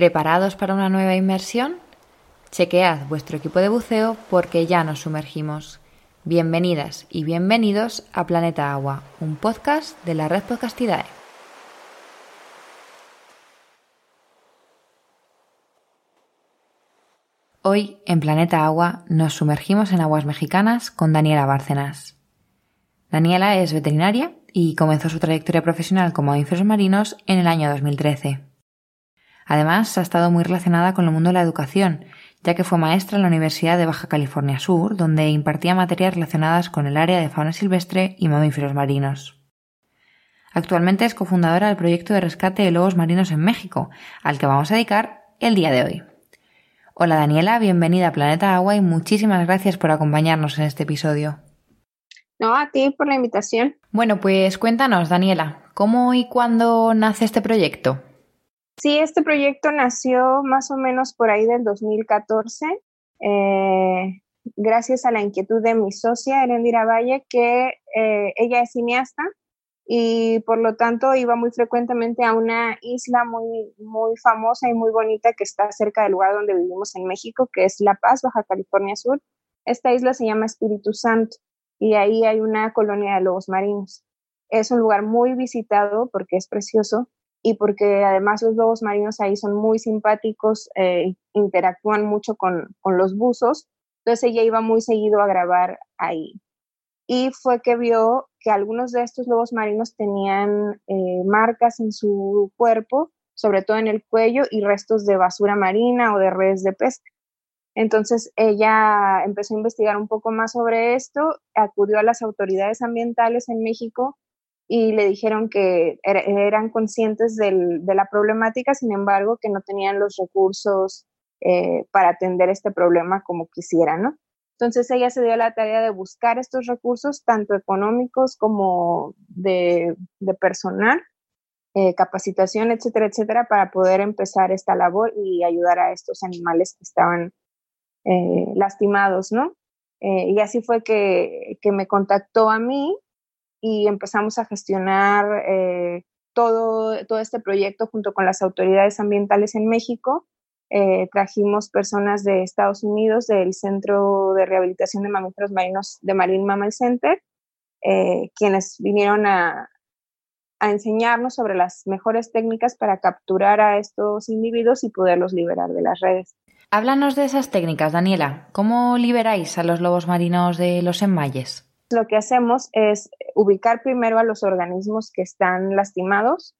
¿Preparados para una nueva inmersión? Chequead vuestro equipo de buceo porque ya nos sumergimos. Bienvenidas y bienvenidos a Planeta Agua, un podcast de la red Podcastidae. Hoy, en Planeta Agua, nos sumergimos en aguas mexicanas con Daniela Bárcenas. Daniela es veterinaria y comenzó su trayectoria profesional como mamíferos marinos en el año 2013. Además, ha estado muy relacionada con el mundo de la educación, ya que fue maestra en la Universidad de Baja California Sur, donde impartía materias relacionadas con el área de fauna silvestre y mamíferos marinos. Actualmente es cofundadora del proyecto de rescate de lobos marinos en México, al que vamos a dedicar el día de hoy. Hola Daniela, bienvenida a Planeta Agua y muchísimas gracias por acompañarnos en este episodio. No, a ti por la invitación. Bueno, pues cuéntanos, Daniela, ¿cómo y cuándo nace este proyecto? Sí, este proyecto nació más o menos por ahí del 2014, eh, gracias a la inquietud de mi socia, Erendira Valle, que eh, ella es cineasta y por lo tanto iba muy frecuentemente a una isla muy, muy famosa y muy bonita que está cerca del lugar donde vivimos en México, que es La Paz, Baja California Sur. Esta isla se llama Espíritu Santo y ahí hay una colonia de lobos marinos. Es un lugar muy visitado porque es precioso y porque además los lobos marinos ahí son muy simpáticos, eh, interactúan mucho con, con, los buzos, entonces ella iba muy seguido a grabar ahí. Y fue que vio que algunos de estos lobos marinos tenían eh, marcas en su cuerpo, sobre todo en el cuello, y restos de basura marina o de redes de pesca. Entonces ella empezó a investigar un poco más sobre esto, acudió a las autoridades ambientales en México y le dijeron que eran conscientes de la problemática, sin embargo, que no tenían los recursos eh, para atender este problema como quisieran, ¿no? Entonces ella se dio la tarea de buscar estos recursos, tanto económicos como de, personal, eh, capacitación, etcétera, etcétera, para poder empezar esta labor y ayudar a estos animales que estaban eh, lastimados, ¿no? y así fue que, que me contactó a mí y empezamos a gestionar eh, todo, todo este proyecto junto con las autoridades ambientales en México. Eh, trajimos personas de Estados Unidos, del Centro de Rehabilitación de Mamíferos Marinos de Marine Mammal Center, eh, quienes vinieron a, a enseñarnos sobre las mejores técnicas para capturar a estos individuos y poderlos liberar de las redes. Háblanos de esas técnicas, Daniela. ¿Cómo liberáis a los lobos marinos de los enmayes? Lo que hacemos es ubicar primero a los organismos que están lastimados,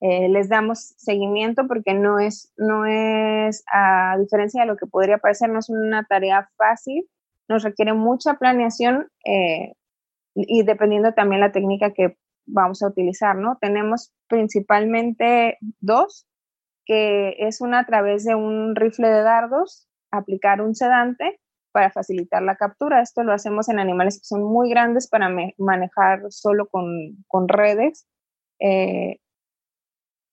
eh, les damos seguimiento porque no es, no es, a diferencia de lo que podría parecer, no es una tarea fácil, nos requiere mucha planeación eh, y dependiendo también la técnica que vamos a utilizar, ¿no? Tenemos principalmente dos, que es una a través de un rifle de dardos, aplicar un sedante para facilitar la captura. Esto lo hacemos en animales que son muy grandes para manejar solo con, redes. Eh,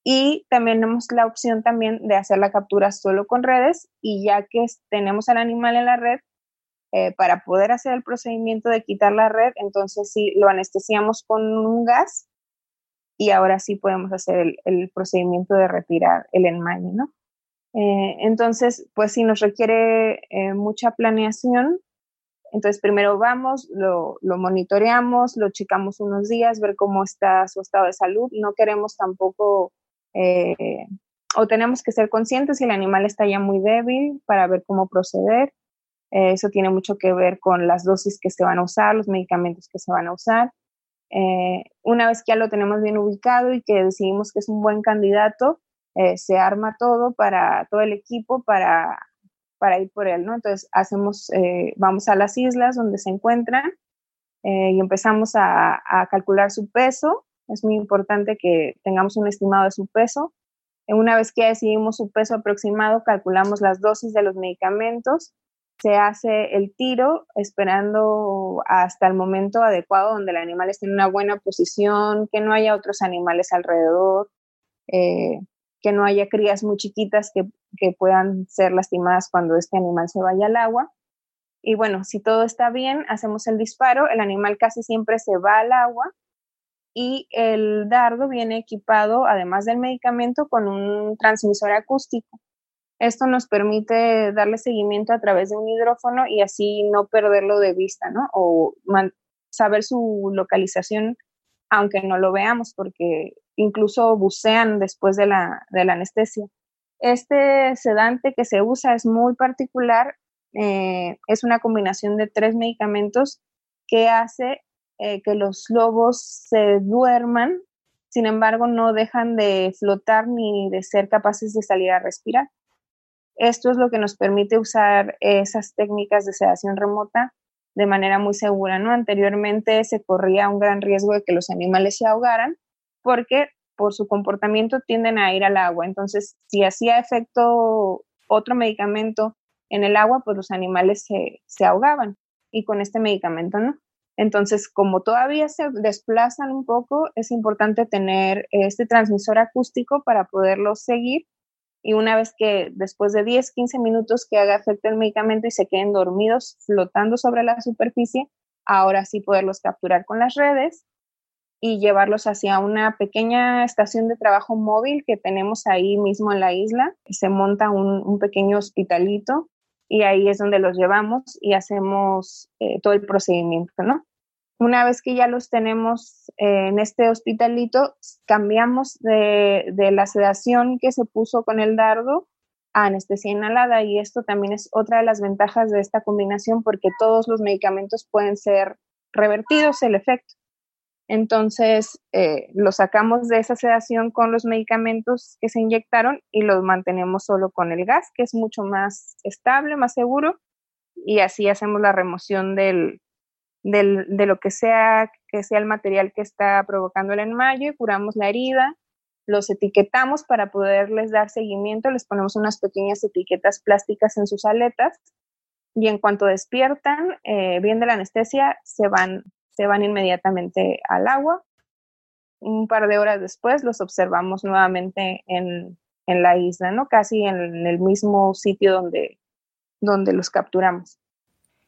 y también tenemos la opción también de hacer la captura solo con redes y ya que tenemos al animal en la red, eh, para poder hacer el procedimiento de quitar la red, entonces sí lo anestesiamos con un gas y ahora sí podemos hacer el, el procedimiento de retirar el enmañe, ¿no? Eh, entonces, pues sí nos requiere eh, mucha planeación. Entonces, primero vamos, lo, monitoreamos, lo checamos unos días, ver cómo está su estado de salud. No queremos tampoco, eh, o tenemos que ser conscientes si el animal está ya muy débil para ver cómo proceder. eso tiene mucho que ver con las dosis que se van a usar, los medicamentos que se van a usar. una vez que ya lo tenemos bien ubicado y que decidimos que es un buen candidato, eh, se arma todo para todo el equipo para, para ir por él, ¿no? Entonces hacemos, eh, vamos a las islas donde se encuentran eh, y empezamos a, calcular su peso. Es muy importante que tengamos un estimado de su peso. Una vez que ya decidimos su peso aproximado, calculamos las dosis de los medicamentos, se hace el tiro esperando hasta el momento adecuado donde el animal esté en una buena posición, que no haya otros animales alrededor. Eh, que no haya crías muy chiquitas que, puedan ser lastimadas cuando este animal se vaya al agua. Y bueno, si todo está bien, hacemos el disparo, el animal casi siempre se va al agua y el dardo viene equipado, además del medicamento, con un transmisor acústico. Esto nos permite darle seguimiento a través de un hidrófono y así no perderlo de vista, ¿no? O saber su localización aunque no lo veamos, porque incluso bucean después de la, de la anestesia. Este sedante que se usa es muy particular, eh, es una combinación de tres medicamentos que hace eh, que los lobos se duerman, sin embargo no dejan de flotar ni de ser capaces de salir a respirar. Esto es lo que nos permite usar esas técnicas de sedación remota de manera muy segura, ¿no? Anteriormente se corría un gran riesgo de que los animales se ahogaran porque por su comportamiento tienden a ir al agua. Entonces, si hacía efecto otro medicamento en el agua, pues los animales se, se ahogaban y con este medicamento no. Entonces, como todavía se desplazan un poco, es importante tener este transmisor acústico para poderlos seguir y una vez que después de 10, 15 minutos que haga efecto el medicamento y se queden dormidos flotando sobre la superficie, ahora sí poderlos capturar con las redes y llevarlos hacia una pequeña estación de trabajo móvil que tenemos ahí mismo en la isla. Se monta un, pequeño hospitalito y ahí es donde los llevamos y hacemos eh, todo el procedimiento, ¿no? Una vez que ya los tenemos eh, en este hospitalito, cambiamos de, la sedación que se puso con el dardo a anestesia inhalada y esto también es otra de las ventajas de esta combinación porque todos los medicamentos pueden ser revertidos el efecto. Entonces, eh, lo sacamos de esa sedación con los medicamentos que se inyectaron y los mantenemos solo con el gas, que es mucho más estable, más seguro, y así hacemos la remoción del, de lo que sea que sea el material que está provocando el enmayo, curamos la herida, los etiquetamos para poderles dar seguimiento, les ponemos unas pequeñas etiquetas plásticas en sus aletas y en cuanto despiertan, eh, la anestesia, se van, se van inmediatamente al agua. Un par de horas después los observamos nuevamente en, en la isla, ¿no? Casi en el mismo sitio donde, donde los capturamos.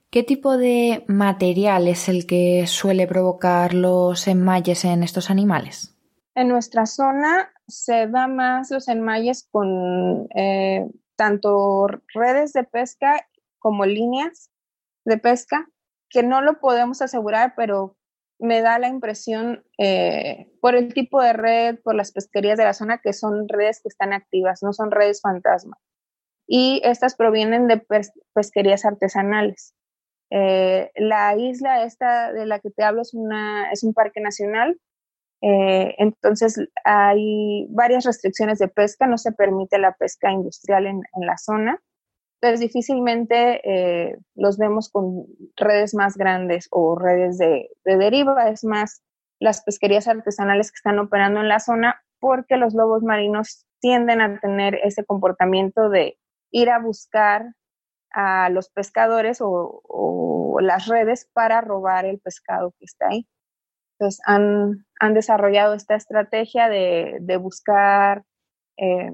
¿Qué tipo de material es el que suele provocar los enmayes en estos animales? En nuestra zona se da más los enmayes con eh, tanto redes de pesca como líneas de pesca, que no lo podemos asegurar, pero me da la impresión eh, por el tipo de red, por las pesquerías de la zona, que son redes que están activas, no son redes fantasma. Y estas provienen de pesquerías artesanales. Eh, la isla esta de la que te hablo es, una, es un parque nacional, eh, entonces hay varias restricciones de pesca, no se permite la pesca industrial en, la zona, entonces difícilmente eh, los vemos con redes más grandes o redes de, de deriva, es más las pesquerías artesanales que están operando en la zona porque los lobos marinos tienden a tener ese comportamiento de ir a buscar a los pescadores o, las redes para robar el pescado que está ahí. Entonces han, desarrollado esta estrategia de, buscar eh,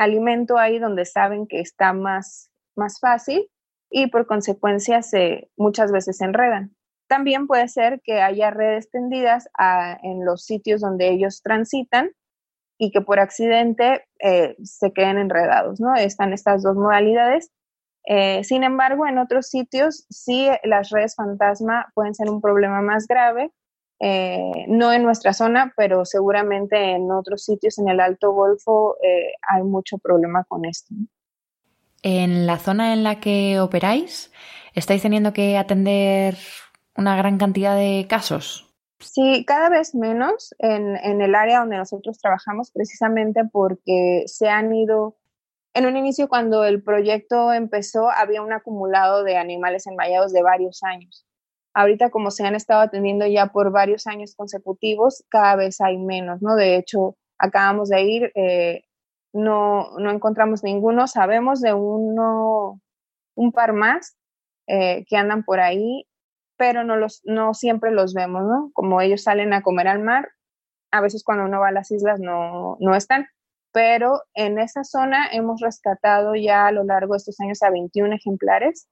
alimento ahí donde saben que está más, más fácil y por consecuencia se, muchas veces se enredan. También puede ser que haya redes tendidas en los sitios donde ellos transitan y que por accidente eh, se queden enredados, ¿no? Están estas dos modalidades eh, sin embargo, en otros sitios sí las redes fantasma pueden ser un problema más grave, eh, no en nuestra zona, pero seguramente en otros sitios en el Alto Golfo eh, hay mucho problema con esto. En la zona en la que operáis, ¿estáis teniendo que atender una gran cantidad de casos? Sí, cada vez menos en, en el área donde nosotros trabajamos, precisamente porque se han ido en un inicio, cuando el proyecto empezó, había un acumulado de animales enmayados de varios años. Ahorita, como se han estado atendiendo ya por varios años consecutivos, cada vez hay menos, ¿no? De hecho, acabamos de ir, eh, no, no encontramos ninguno, sabemos de uno, un par más eh, que andan por ahí, pero no, los, no siempre los vemos, ¿no? Como ellos salen a comer al mar, a veces cuando uno va a las islas no, no están pero en esa zona hemos rescatado ya a lo largo de estos años a 21 ejemplares,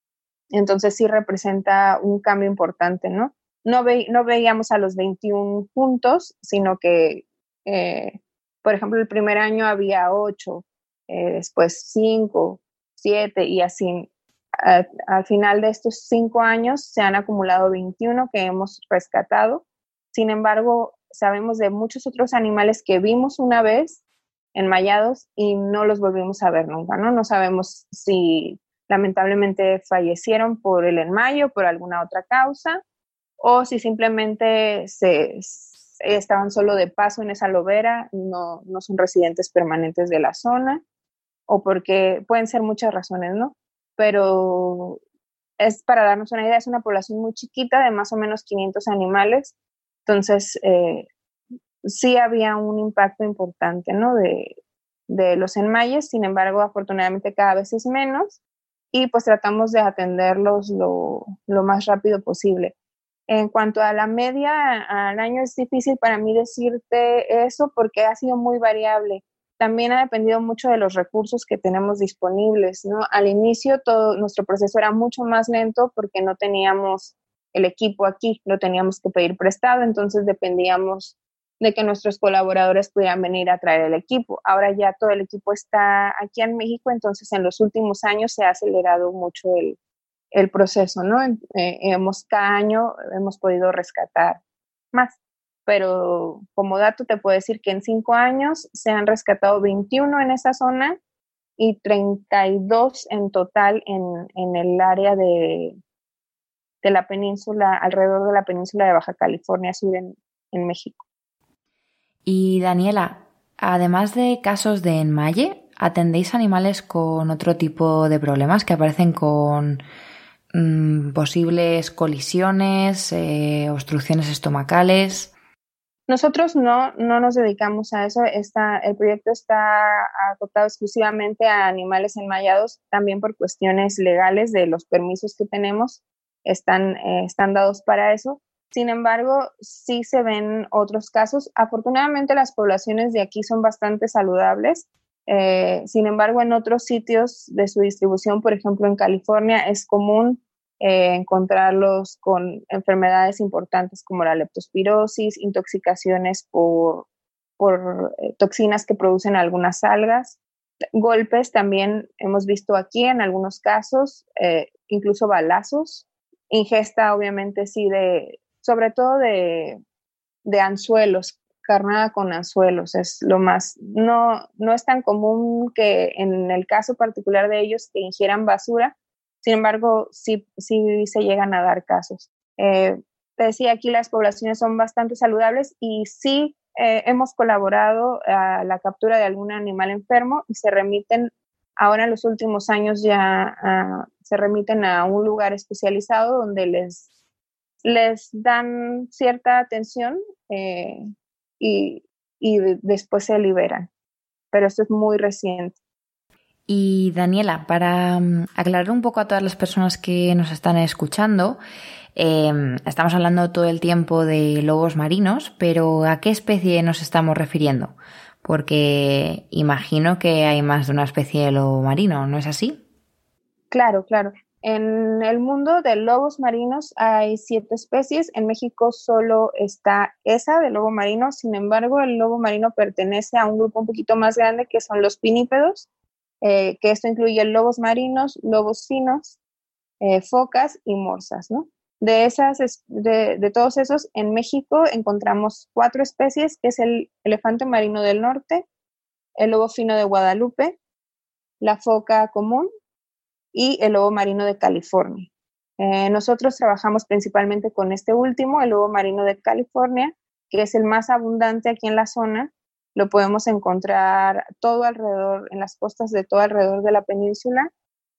entonces sí representa un cambio importante, ¿no? no, veíamos a los 21 puntos, sino que, eh, por ejemplo, el primer año había 8, eh, después 5, 7 y así. Al, final de estos 5 años se han acumulado 21 que hemos rescatado. Sin embargo, sabemos de muchos otros animales que vimos una vez enmayados y no los volvimos a ver nunca, ¿no? No sabemos si lamentablemente fallecieron por el enmayo, por alguna otra causa, o si simplemente se, estaban solo de paso en esa lobera, no, no son residentes permanentes de la zona, o porque pueden ser muchas razones, ¿no? Pero es para darnos una idea, es una población muy chiquita de más o menos 500 animales, entonces eh, sí había un impacto importante, ¿no? De, de los enmayes, sin embargo, afortunadamente cada vez es menos y pues tratamos de atenderlos lo, lo más rápido posible. En cuanto a la media al año, es difícil para mí decirte eso porque ha sido muy variable. También ha dependido mucho de los recursos que tenemos disponibles. ¿no? Al inicio todo nuestro proceso era mucho más lento porque no teníamos el equipo aquí, lo teníamos que pedir prestado, entonces dependíamos de que nuestros colaboradores pudieran venir a traer el equipo. Ahora ya todo el equipo está aquí en México, entonces en los últimos años se ha acelerado mucho el, el proceso, ¿no? Eh, hemos, cada año hemos podido rescatar más, pero como dato te puedo decir que en cinco años se han rescatado 21 en esa zona y 32 en total en, en el área de, de la península, alrededor de la península de Baja California Sur en, en México. Y Daniela, además de casos de enmaye, ¿atendéis animales con otro tipo de problemas que aparecen con Mm, posibles colisiones, eh, obstrucciones estomacales. Nosotros no, no nos dedicamos a eso. Está, el proyecto está acotado exclusivamente a animales enmayados, también por cuestiones legales de los permisos que tenemos, están, eh, están dados para eso. Sin embargo, sí se ven otros casos. Afortunadamente las poblaciones de aquí son bastante saludables. Eh, sin embargo, en otros sitios de su distribución, por ejemplo en California, es común eh, encontrarlos con enfermedades importantes como la leptospirosis, intoxicaciones por, eh, toxinas que producen algunas algas, golpes también hemos visto aquí en algunos casos, incluso balazos, ingesta obviamente sí de, sobre todo de, anzuelos carnada con anzuelos, es lo más, no, no es tan común que en el caso particular de ellos que ingieran basura, sin embargo, sí, sí se llegan a dar casos. Eh, decía, aquí las poblaciones son bastante saludables y sí eh, hemos colaborado a la captura de algún animal enfermo y se remiten, ahora en los últimos años ya se remiten a un lugar especializado donde les, les dan cierta atención eh, y, después se liberan. Pero esto es muy reciente. Y Daniela, para mm, aclarar un poco a todas las personas que nos están escuchando, em, estamos hablando todo el tiempo de lobos marinos, pero ¿a qué especie nos estamos refiriendo? Porque imagino que hay más de una especie de lobo marino, ¿no es así? Claro, claro. En el mundo de lobos marinos hay siete especies. En México solo está esa de lobo marino. Sin embargo, el lobo marino pertenece a un grupo un poquito más grande que son los pinípedos, eh, que esto incluye lobos marinos, lobos finos, eh, focas y morsas, De, esas, de todos esos, en México encontramos cuatro especies, que es el elefante marino del norte, el lobo fino de Guadalupe, la foca común, y el lobo marino de California. Eh, nosotros trabajamos principalmente con este último, el lobo marino de California, que es el más abundante aquí en la zona. Lo podemos encontrar todo alrededor, en las costas de todo alrededor de la península,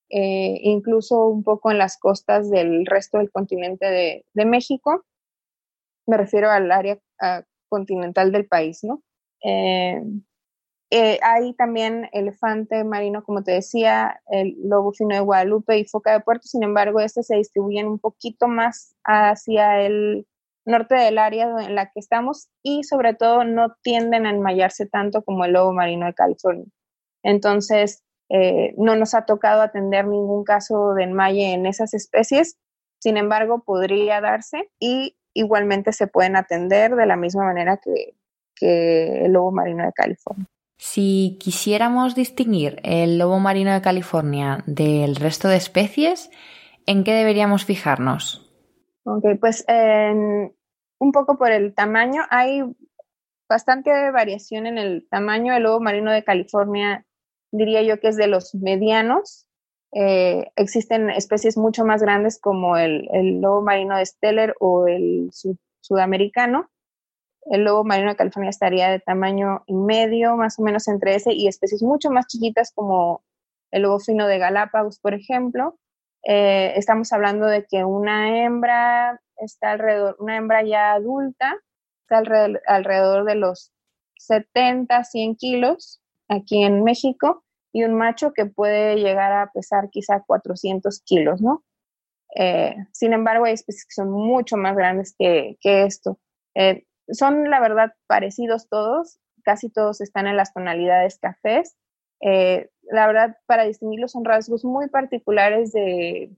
eh, incluso un poco en las costas del resto del continente de, México. Me refiero al área continental del país, ¿no? Eh, eh, hay también elefante marino, como te decía, el lobo fino de Guadalupe y foca de puerto, sin embargo, estos se distribuyen un poquito más hacia el norte del área en la que estamos y sobre todo no tienden a enmayarse tanto como el lobo marino de California. Entonces, eh, no nos ha tocado atender ningún caso de enmaye en esas especies, sin embargo, podría darse y igualmente se pueden atender de la misma manera que, que el lobo marino de California. Si quisiéramos distinguir el lobo marino de California del resto de especies, ¿en qué deberíamos fijarnos? Ok, pues un poco por el tamaño, hay bastante variación en el tamaño. El lobo marino de California diría yo que es de los medianos. Eh, existen especies mucho más grandes como el, lobo marino de Steller o el sudamericano. El lobo marino de California estaría de tamaño medio, más o menos entre ese, y especies mucho más chiquitas como el lobo fino de Galápagos, por ejemplo. Eh, estamos hablando de que una hembra está alrededor, una hembra ya adulta, está alrededor, alrededor de los 70, 100 kilos aquí en México, y un macho que puede llegar a pesar quizá 400 kilos, ¿no? Eh, sin embargo, hay especies que son mucho más grandes que, esto. Eh, son, la verdad, parecidos todos, casi todos están en las tonalidades cafés. Eh, la verdad, para distinguirlos son rasgos muy particulares de,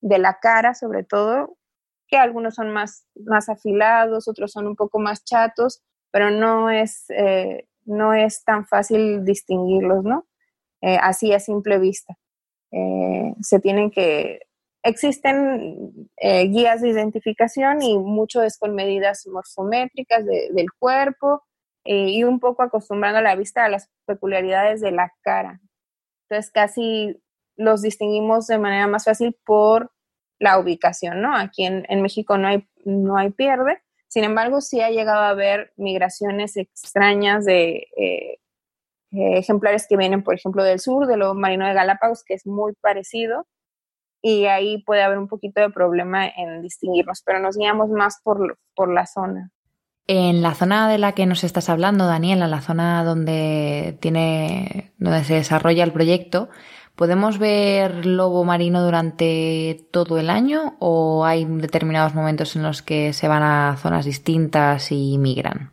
la cara, sobre todo, que algunos son más, más afilados, otros son un poco más chatos, pero no es, no es tan fácil distinguirlos, ¿no? Eh, así a simple vista. Eh, se tienen que, existen eh, guías de identificación y mucho es con medidas morfométricas del cuerpo y un poco acostumbrando la vista a las peculiaridades de la cara. Entonces casi los distinguimos de manera más fácil por la ubicación, ¿no? Aquí en, en México no hay, no hay pierde, sin embargo, sí ha llegado a haber migraciones extrañas de eh, ejemplares que vienen, por ejemplo, del sur, de lo marino de Galápagos, que es muy parecido, y ahí puede haber un poquito de problema en distinguirnos, pero nos guiamos más por, por la zona. En la zona de la que nos estás hablando, Daniela, la zona donde tiene, donde se desarrolla el proyecto, ¿podemos ver lobo marino durante todo el año o hay determinados momentos en los que se van a zonas distintas y migran?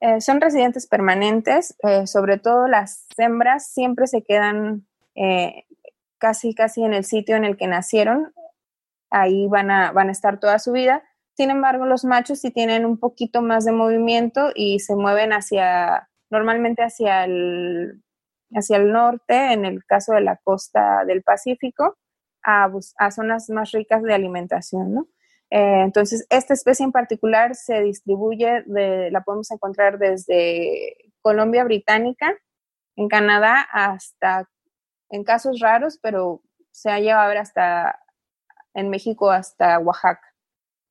Eh, son residentes permanentes, eh, sobre todo las hembras siempre se quedan eh, casi, casi en el sitio en el que nacieron, ahí van a, van a estar toda su vida. Sin embargo, los machos sí tienen un poquito más de movimiento y se mueven hacia, normalmente hacia el, hacia el norte, en el caso de la costa del Pacífico, a, a zonas más ricas de alimentación, ¿no? Eh, entonces, esta especie en particular se distribuye, la podemos encontrar desde Colombia Británica, en Canadá, hasta, en casos raros, pero se ha llevado a ver hasta, en México, hasta Oaxaca.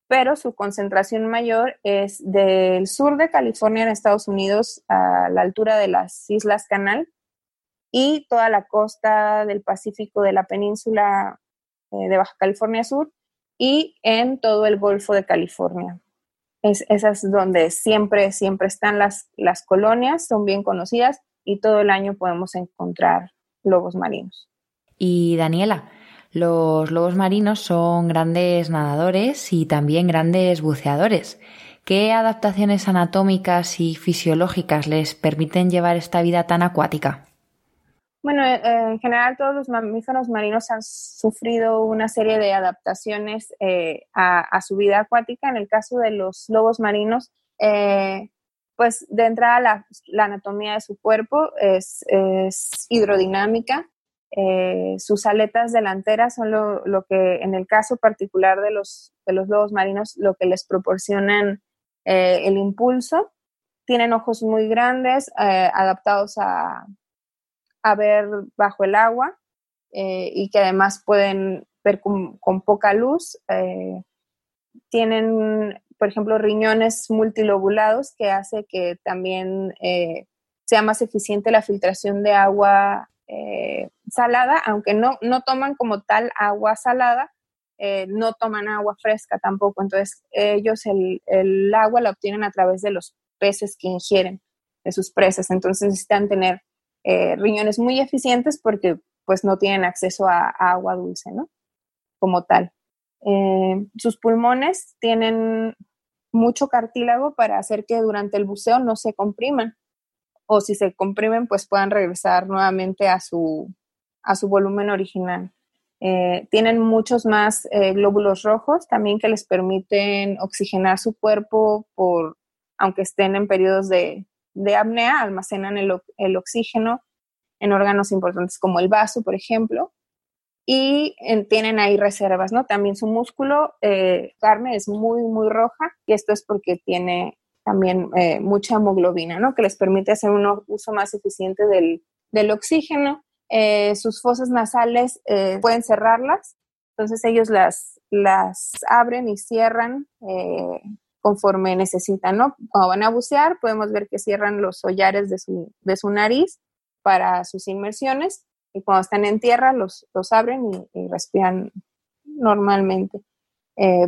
Pero su concentración mayor es del sur de California en Estados Unidos a la altura de las Islas Canal y toda la costa del Pacífico de la península eh, de Baja California Sur y en todo el Golfo de California. Es, esas donde siempre, siempre están las, las colonias, son bien conocidas y todo el año podemos encontrar lobos marinos. Y Daniela, los lobos marinos son grandes nadadores y también grandes buceadores. ¿Qué adaptaciones anatómicas y fisiológicas les permiten llevar esta vida tan acuática? Bueno, eh, en general todos los mamíferos marinos han sufrido una serie de adaptaciones eh, a, su vida acuática. En el caso de los lobos marinos, eh, pues de entrada la, anatomía de su cuerpo es, hidrodinámica. sus aletas delanteras son lo, que, en el caso particular de los, de los lobos marinos, lo que les proporcionan el impulso. Tienen ojos muy grandes, adaptados a, a ver bajo el agua eh, y que además pueden ver con, poca luz. Eh, tienen, por ejemplo, riñones multilobulados que hace que también eh, sea más eficiente la filtración de agua salada, aunque no, no toman como tal agua salada, no toman agua fresca tampoco. Entonces, ellos el, el agua la obtienen a través de los peces que ingieren, de sus presas. Entonces, necesitan tener eh, riñones muy eficientes porque pues no tienen acceso a, agua dulce, ¿no? Como tal. Eh, sus pulmones tienen mucho cartílago para hacer que durante el buceo no se compriman o si se comprimen pues puedan regresar nuevamente a su, a su volumen original. Eh, tienen muchos más eh, glóbulos rojos también que les permiten oxigenar su cuerpo por, aunque estén en periodos de, apnea, almacenan el, oxígeno en órganos importantes como el vaso, por ejemplo, y tienen ahí reservas, ¿no? También su músculo, eh, carne, es muy, muy roja y esto es porque tiene también mucha hemoglobina, ¿no? Que les permite hacer un uso más eficiente del, del oxígeno eh, sus fosas nasales eh, pueden cerrarlas, entonces ellos las, las abren y cierran eh, conforme necesitan, ¿no? Cuando van a bucear podemos ver que cierran los hollares de su, de su nariz para sus inmersiones y cuando están en tierra los, los abren y, respiran normalmente.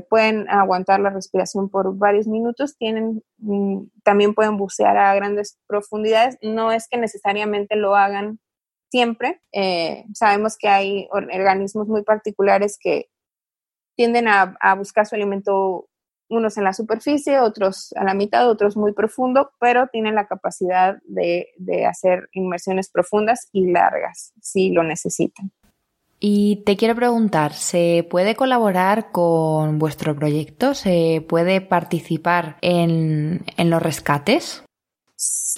pueden aguantar la respiración por varios minutos, tienen, mm, también pueden bucear a grandes profundidades, no es que necesariamente lo hagan siempre. Eh, sabemos que hay organismos muy particulares que tienden a, buscar su alimento unos en la superficie, otros a la mitad, otros muy profundo, pero tienen la capacidad de, de, hacer inmersiones profundas y largas si lo necesitan. Y te quiero preguntar, ¿se puede colaborar con vuestro proyecto? ¿Se puede participar en, en los rescates?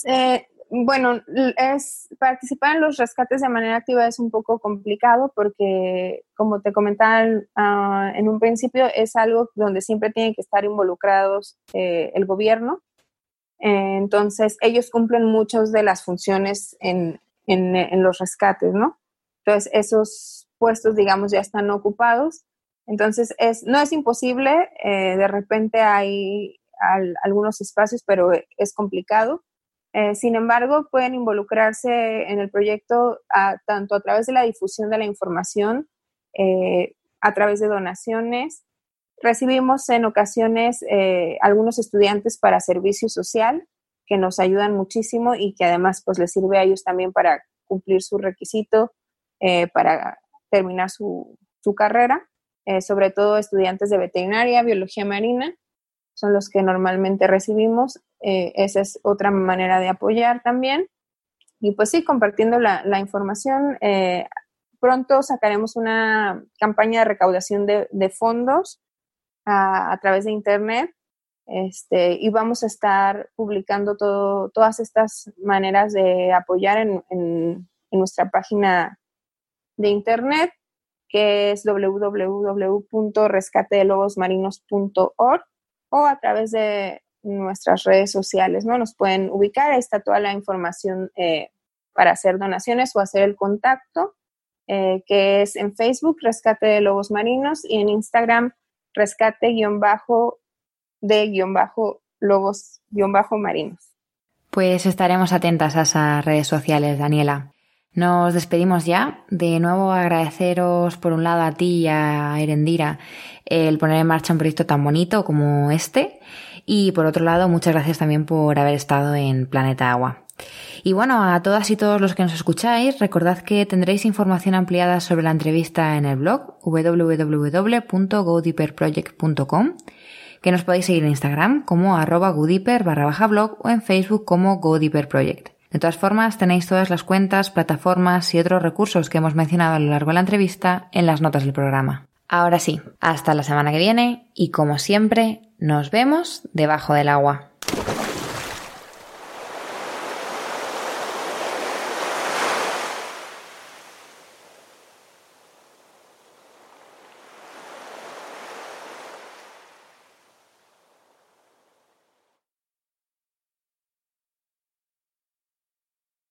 Eh, bueno, es participar en los rescates de manera activa es un poco complicado porque, como te comentaba ah, en un principio, es algo donde siempre tienen que estar involucrados eh, el gobierno. entonces, ellos cumplen muchas de las funciones en, los rescates, ¿no? Entonces, esos puestos, digamos, ya están ocupados. Entonces, es, no es imposible, eh, de repente hay algunos espacios, pero es complicado. Eh, sin embargo, pueden involucrarse en el proyecto tanto a través de la difusión de la información, eh, a través de donaciones. Recibimos en ocasiones eh, algunos estudiantes para servicio social que nos ayudan muchísimo y que además pues les sirve a ellos también para cumplir su requisito, para terminar su, su carrera, sobre todo estudiantes de veterinaria, biología marina son los que normalmente recibimos. Eh, esa es otra manera de apoyar también. Y pues sí, compartiendo la, información. Eh, pronto sacaremos una campaña de recaudación de, fondos a, través de Internet. Este, y vamos a estar publicando todo, todas estas maneras de apoyar en, nuestra página de Internet, que es www.rescatedelobosmarinos.org o a través de nuestras redes sociales, ¿no? Nos pueden ubicar, ahí está toda la información eh, para hacer donaciones o hacer el contacto, eh, que es en Facebook, Rescate de Lobos Marinos, y en Instagram, rescate-de-lobos-marinos. Pues estaremos atentas a esas redes sociales, Daniela. Nos despedimos ya. De nuevo agradeceros por un lado a ti y a Erendira el poner en marcha un proyecto tan bonito como este. Y por otro lado, muchas gracias también por haber estado en Planeta Agua. Y bueno, a todas y todos los que nos escucháis, recordad que tendréis información ampliada sobre la entrevista en el blog www.godeeperproject.com, que nos podéis seguir en Instagram como arroba o en Facebook como godeeperproject. De todas formas, tenéis todas las cuentas, plataformas y otros recursos que hemos mencionado a lo largo de la entrevista en las notas del programa. Ahora sí, hasta la semana que viene y como siempre, nos vemos debajo del agua.